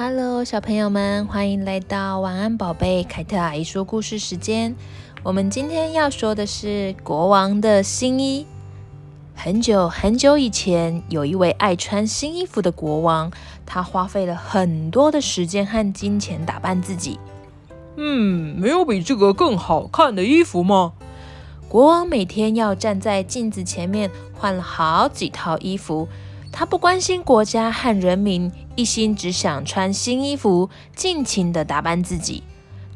Hello，小朋友们，欢迎来到晚安宝贝凯特阿姨说故事时间。我们今天要说的是国王的新衣。很久很久以前，有一位爱穿新衣服的国王，他花费了很多的时间和金钱打扮自己。嗯，没有比这个更好看的衣服吗？国王每天要站在镜子前面换了好几套衣服。他不关心国家和人民，一心只想穿新衣服，尽情地打扮自己。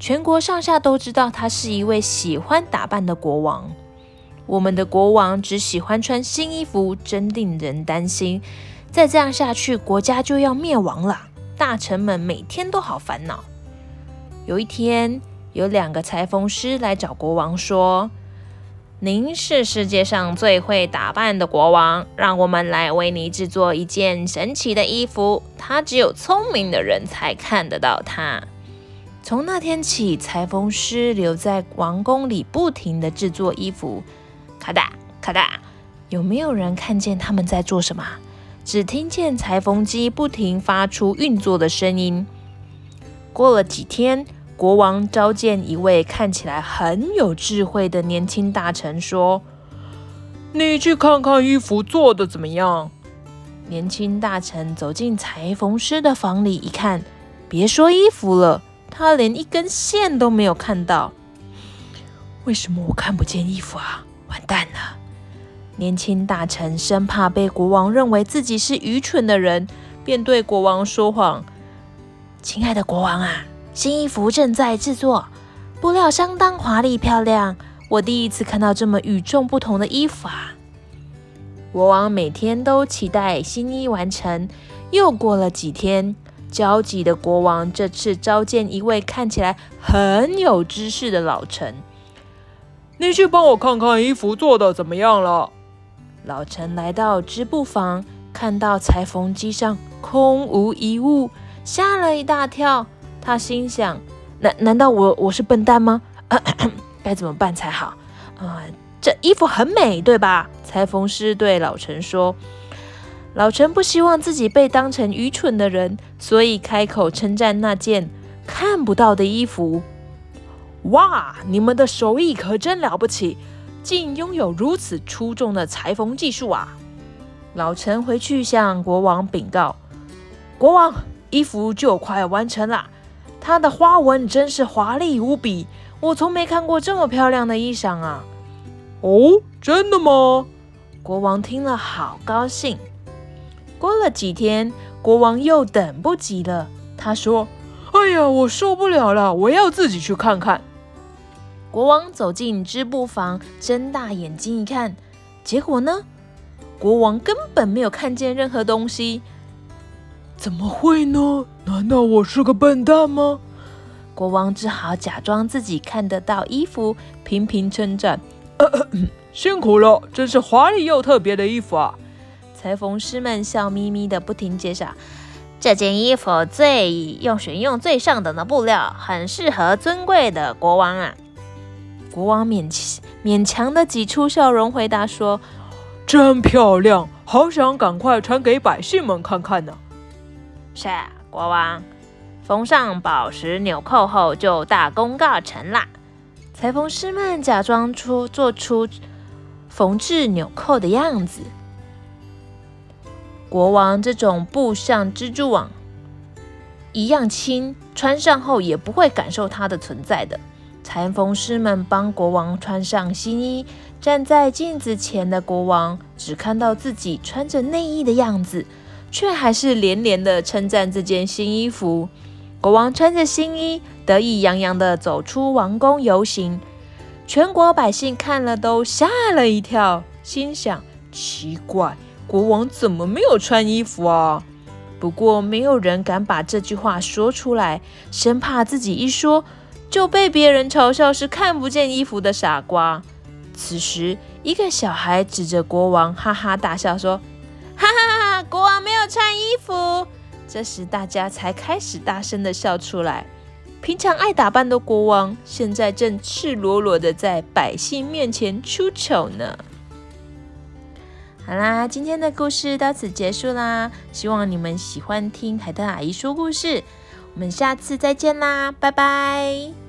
全国上下都知道他是一位喜欢打扮的国王。我们的国王只喜欢穿新衣服，真令人担心。再这样下去，国家就要灭亡了。大臣们每天都好烦恼。有一天，有两个裁缝师来找国王说。您是世界上最会打扮的国王，让我们来为你制作一件神奇的衣服。它只有聪明的人才看得到它。从那天起，裁缝师留在王宫里，不停的制作衣服。咔哒咔哒，有没有人看见他们在做什么？只听见裁缝机不停发出运作的声音。过了几天。国王召见一位看起来很有智慧的年轻大臣，说：“你去看看衣服做得怎么样？”年轻大臣走进裁缝师的房里一看，别说衣服了，他连一根线都没有看到。为什么我看不见衣服啊？完蛋了！年轻大臣生怕被国王认为自己是愚蠢的人，便对国王说谎：“亲爱的国王啊！”新衣服正在制作，布料相当华丽漂亮。我第一次看到这么与众不同的衣服啊！国王每天都期待新衣完成。又过了几天，焦急的国王这次召见一位看起来很有知识的老臣。你去帮我看看衣服做的怎么样了。老臣来到织布房，看到裁缝机上空无一物，吓了一大跳。他心想：难难道我我是笨蛋吗？该怎么办才好？啊、这衣服很美，对吧？裁缝师对老陈说。老陈不希望自己被当成愚蠢的人，所以开口称赞那件看不到的衣服。哇，你们的手艺可真了不起，竟拥有如此出众的裁缝技术啊！老陈回去向国王禀告：国王，衣服就快完成了。它的花纹真是华丽无比，我从没看过这么漂亮的衣裳啊！哦，真的吗？国王听了好高兴。过了几天，国王又等不及了，他说：“哎呀，我受不了了，我要自己去看看。”国王走进织布房，睁大眼睛一看，结果呢？国王根本没有看见任何东西。怎么会呢？难道我是个笨蛋吗？国王只好假装自己看得到衣服，频频称赞：“呃呃，辛苦了，真是华丽又特别的衣服啊！”裁缝师们笑眯眯的不停介绍：“这件衣服最用选用最上等的布料，很适合尊贵的国王啊！”国王勉勉强的挤出笑容回答说：“真漂亮，好想赶快穿给百姓们看看呢。”是国王，缝上宝石纽扣后就大功告成啦。裁缝师们假装出做出缝制纽扣的样子。国王这种布像蜘蛛网一样轻，穿上后也不会感受它的存在的。裁缝师们帮国王穿上新衣，站在镜子前的国王只看到自己穿着内衣的样子。却还是连连的称赞这件新衣服。国王穿着新衣，得意洋洋的走出王宫游行。全国百姓看了都吓了一跳，心想：奇怪，国王怎么没有穿衣服啊？不过没有人敢把这句话说出来，生怕自己一说就被别人嘲笑是看不见衣服的傻瓜。此时，一个小孩指着国王，哈哈大笑说。服。这时大家才开始大声的笑出来。平常爱打扮的国王，现在正赤裸裸的在百姓面前出丑呢。好啦，今天的故事到此结束啦。希望你们喜欢听海特阿姨说故事。我们下次再见啦，拜拜。